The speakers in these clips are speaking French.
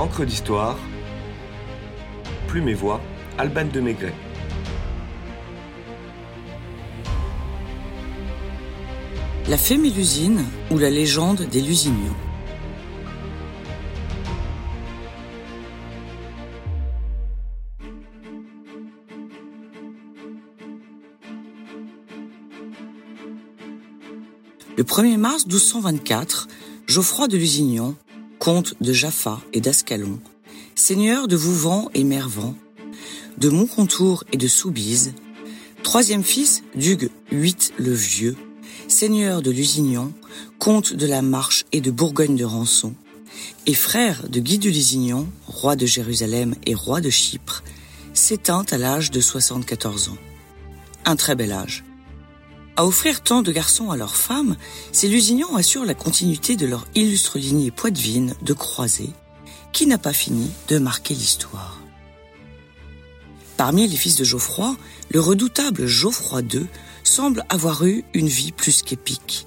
Encre d'histoire, Plume et Voix, Alban de Maigret. La fée Mélusine ou la légende des Lusignan. Le 1er mars 1224, Geoffroy de Lusignan, comte de Jaffa et d'Ascalon, seigneur de Vouvant et Mervent, de Montcontour et de Soubise, troisième fils d'Hugues VIII le Vieux, seigneur de Lusignan, comte de la Marche et de Bourgogne de Rançon, et frère de Guy de Lusignan, roi de Jérusalem et roi de Chypre, s'éteint à l'âge de 74 ans. Un très bel âge. À offrir tant de garçons à leurs femmes, ces Lusignans assurent la continuité de leur illustre lignée poitevine de croisés, qui n'a pas fini de marquer l'histoire. Parmi les fils de Geoffroy, le redoutable Geoffroy II semble avoir eu une vie plus qu'épique.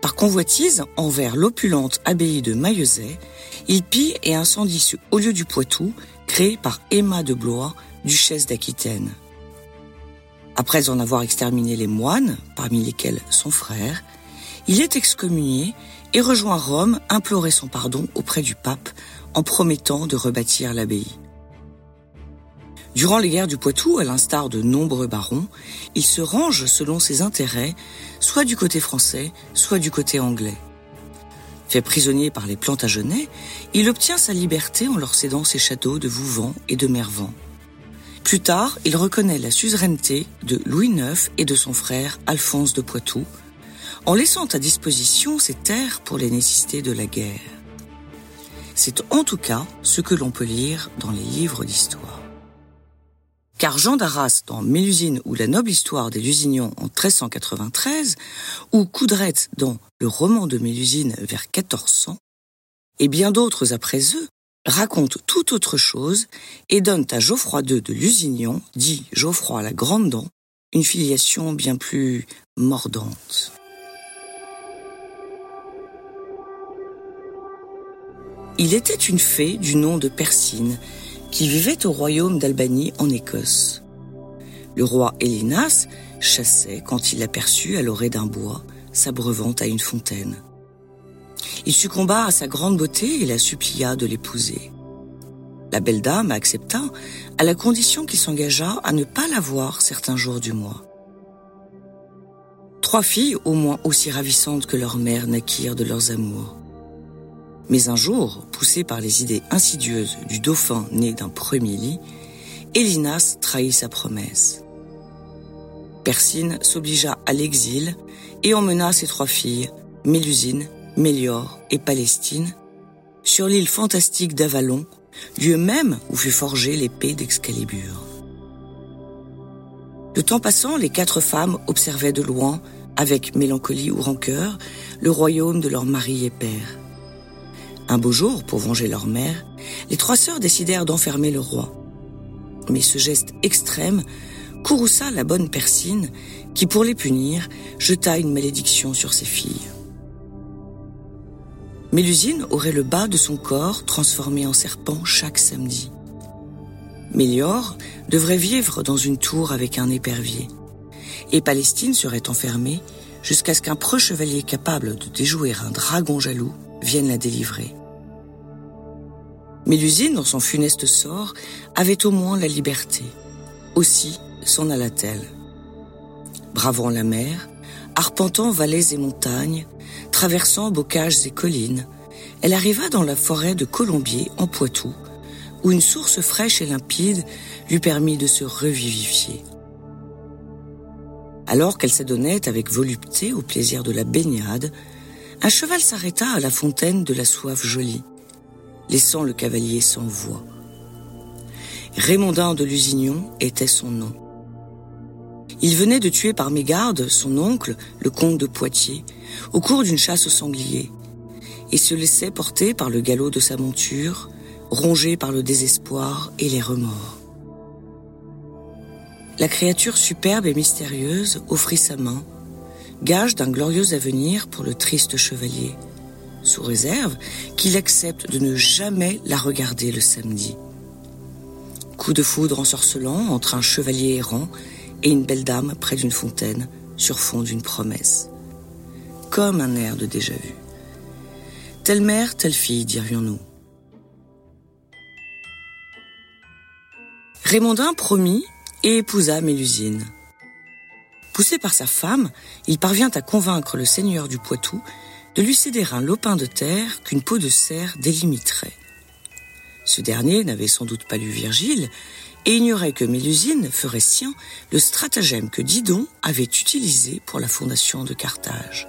Par convoitise envers l'opulente abbaye de Maillezais, il pille et incendie ce haut lieu du Poitou créé par Emma de Blois, duchesse d'Aquitaine. Après en avoir exterminé les moines, parmi lesquels son frère, il est excommunié et rejoint Rome implorer son pardon auprès du pape en promettant de rebâtir l'abbaye. Durant les guerres du Poitou, à l'instar de nombreux barons, il se range selon ses intérêts, soit du côté français, soit du côté anglais. Fait prisonnier par les Plantagenets, il obtient sa liberté en leur cédant ses châteaux de Vouvant et de Mervent. Plus tard, il reconnaît la suzeraineté de Louis IX et de son frère Alphonse de Poitou, en laissant à disposition ses terres pour les nécessités de la guerre. C'est en tout cas ce que l'on peut lire dans les livres d'histoire. Car Jean d'Arras dans Mélusine ou la noble histoire des Lusignans en 1393, ou Coudrette dans le roman de Mélusine vers 1400, et bien d'autres après eux, raconte tout autre chose et donne à Geoffroy II de Lusignan, dit Geoffroy la Grande Dent, une filiation bien plus mordante. Il était une fée du nom de Persine qui vivait au royaume d'Albanie en Écosse. Le roi Hélinas chassait quand il l'aperçut à l'orée d'un bois, s'abreuvant à une fontaine. Il succomba à sa grande beauté et la supplia de l'épouser. La belle dame accepta, à la condition qu'il s'engageât à ne pas la voir certains jours du mois. Trois filles, au moins aussi ravissantes que leur mère, naquirent de leurs amours. Mais un jour, poussé par les idées insidieuses du dauphin né d'un premier lit, Elinas trahit sa promesse. Persine s'obligea à l'exil et emmena ses trois filles, Mélusine, Mélior et Palestine, sur l'île fantastique d'Avalon, lieu même où fut forgée l'épée d'Excalibur. Le temps passant, les quatre femmes observaient de loin, avec mélancolie ou rancœur, le royaume de leur mari et père. Un beau jour, pour venger leur mère, les trois sœurs décidèrent d'enfermer le roi. Mais ce geste extrême courrouça la bonne Persine, qui, pour les punir, jeta une malédiction sur ses filles. Mélusine aurait le bas de son corps transformé en serpent chaque samedi. Mélior devrait vivre dans une tour avec un épervier. Et Palestine serait enfermée jusqu'à ce qu'un preux chevalier capable de déjouer un dragon jaloux vienne la délivrer. Mélusine, dans son funeste sort, avait au moins la liberté. Aussi s'en alla-t-elle. Bravant la mer, arpentant vallées et montagnes, traversant bocages et collines, elle arriva dans la forêt de Colombier en Poitou, où une source fraîche et limpide lui permit de se revivifier. Alors qu'elle s'adonnait avec volupté au plaisir de la baignade, un cheval s'arrêta à la fontaine de la soif jolie, laissant le cavalier sans voix. Raymondin de Lusignan était son nom. Il venait de tuer par mégarde son oncle, le comte de Poitiers, au cours d'une chasse au sanglier, et se laissait porter par le galop de sa monture, rongé par le désespoir et les remords. La créature superbe et mystérieuse offrit sa main, gage d'un glorieux avenir pour le triste chevalier, sous réserve qu'il accepte de ne jamais la regarder le samedi. Coup de foudre ensorcelant entre un chevalier errant et une belle dame près d'une fontaine sur fond d'une promesse. Comme un air de déjà-vu. Telle mère, telle fille, dirions-nous. Raymondin promit et épousa Mélusine. Poussé par sa femme, il parvient à convaincre le seigneur du Poitou de lui céder un lopin de terre qu'une peau de cerf délimiterait. Ce dernier n'avait sans doute pas lu Virgile et ignorait que Mélusine ferait sien le stratagème que Didon avait utilisé pour la fondation de Carthage.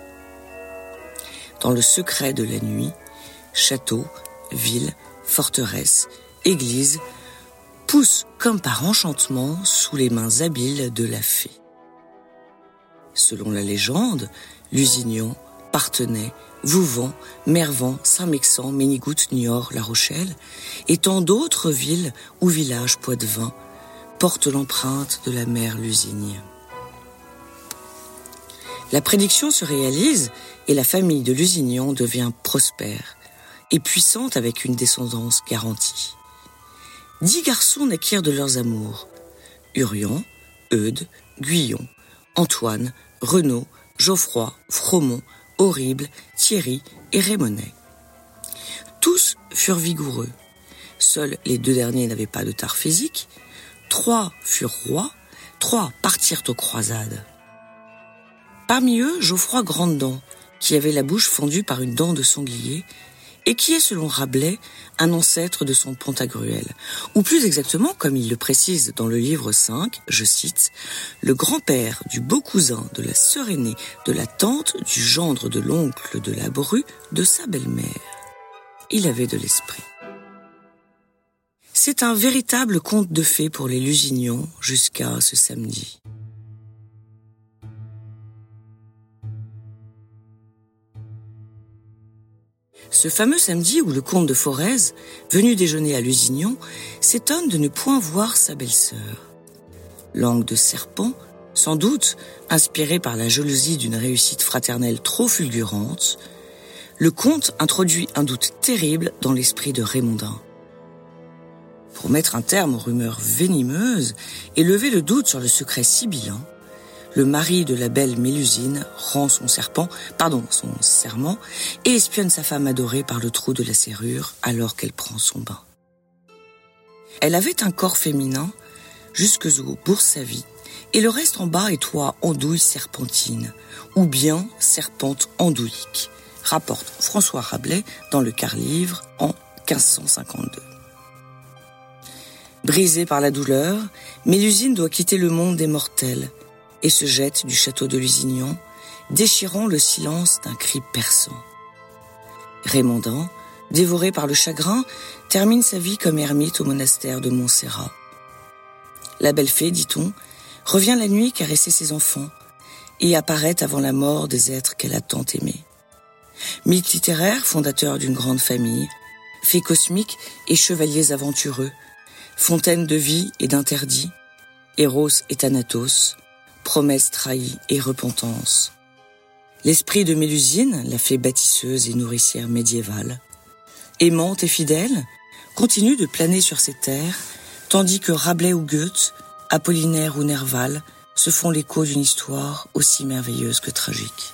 Dans le secret de la nuit, château, ville, forteresse, église poussent comme par enchantement sous les mains habiles de la fée. Selon la légende, Lusignan, Partenay, Vouvant, Mervan, Saint-Mexan, Ménigoutte, Niort, La Rochelle et tant d'autres villes ou villages poitevins portent l'empreinte de la mère Lusigne. La prédiction se réalise et la famille de Lusignan devient prospère et puissante avec une descendance garantie. Dix garçons naquirent de leurs amours. Urion, Eudes, Guyon, Antoine, Renaud, Geoffroy, Fromont, Horrible, Thierry et Raymonet. Tous furent vigoureux. Seuls les deux derniers n'avaient pas de tard physique. Trois furent rois. Trois partirent aux croisades. Parmi eux, Geoffroy Grandedent, qui avait la bouche fendue par une dent de sanglier et qui est, selon Rabelais, un ancêtre de son Pantagruel, ou plus exactement, comme il le précise dans le livre 5, je cite, le grand-père du beau cousin de la sœur aînée, de la tante, du gendre de l'oncle de la bru, de sa belle-mère. Il avait de l'esprit. C'est un véritable conte de fées pour les Lusignons jusqu'à ce samedi. Ce fameux samedi où le comte de Forez, venu déjeuner à Lusignan, s'étonne de ne point voir sa belle-sœur. Langue de serpent, sans doute inspiré par la jalousie d'une réussite fraternelle trop fulgurante, le comte introduit un doute terrible dans l'esprit de Raymondin. Pour mettre un terme aux rumeurs venimeuses et lever le doute sur le secret sibyllin, le mari de la belle Mélusine rend son serpent, pardon, son serment, et espionne sa femme adorée par le trou de la serrure alors qu'elle prend son bain. Elle avait un corps féminin jusque au bourse-à-vie, et le reste en bas est toit andouille serpentine, ou bien serpente andouillique, rapporte François Rabelais dans le quart-livre en 1552. Brisée par la douleur, Mélusine doit quitter le monde des mortels et se jette du château de Lusignan, déchirant le silence d'un cri perçant. Raymondin, dévoré par le chagrin, termine sa vie comme ermite au monastère de Montserrat. La belle fée, dit-on, revient la nuit caresser ses enfants et apparaît avant la mort des êtres qu'elle a tant aimés. Mythe littéraire, fondateur d'une grande famille, fée cosmique et chevaliers aventureux, fontaine de vie et d'interdit, Eros et Thanatos, promesse trahie et repentance. L'esprit de Mélusine, la fée bâtisseuse et nourricière médiévale, aimante et fidèle, continue de planer sur ces terres, tandis que Rabelais ou Goethe, Apollinaire ou Nerval se font l'écho d'une histoire aussi merveilleuse que tragique.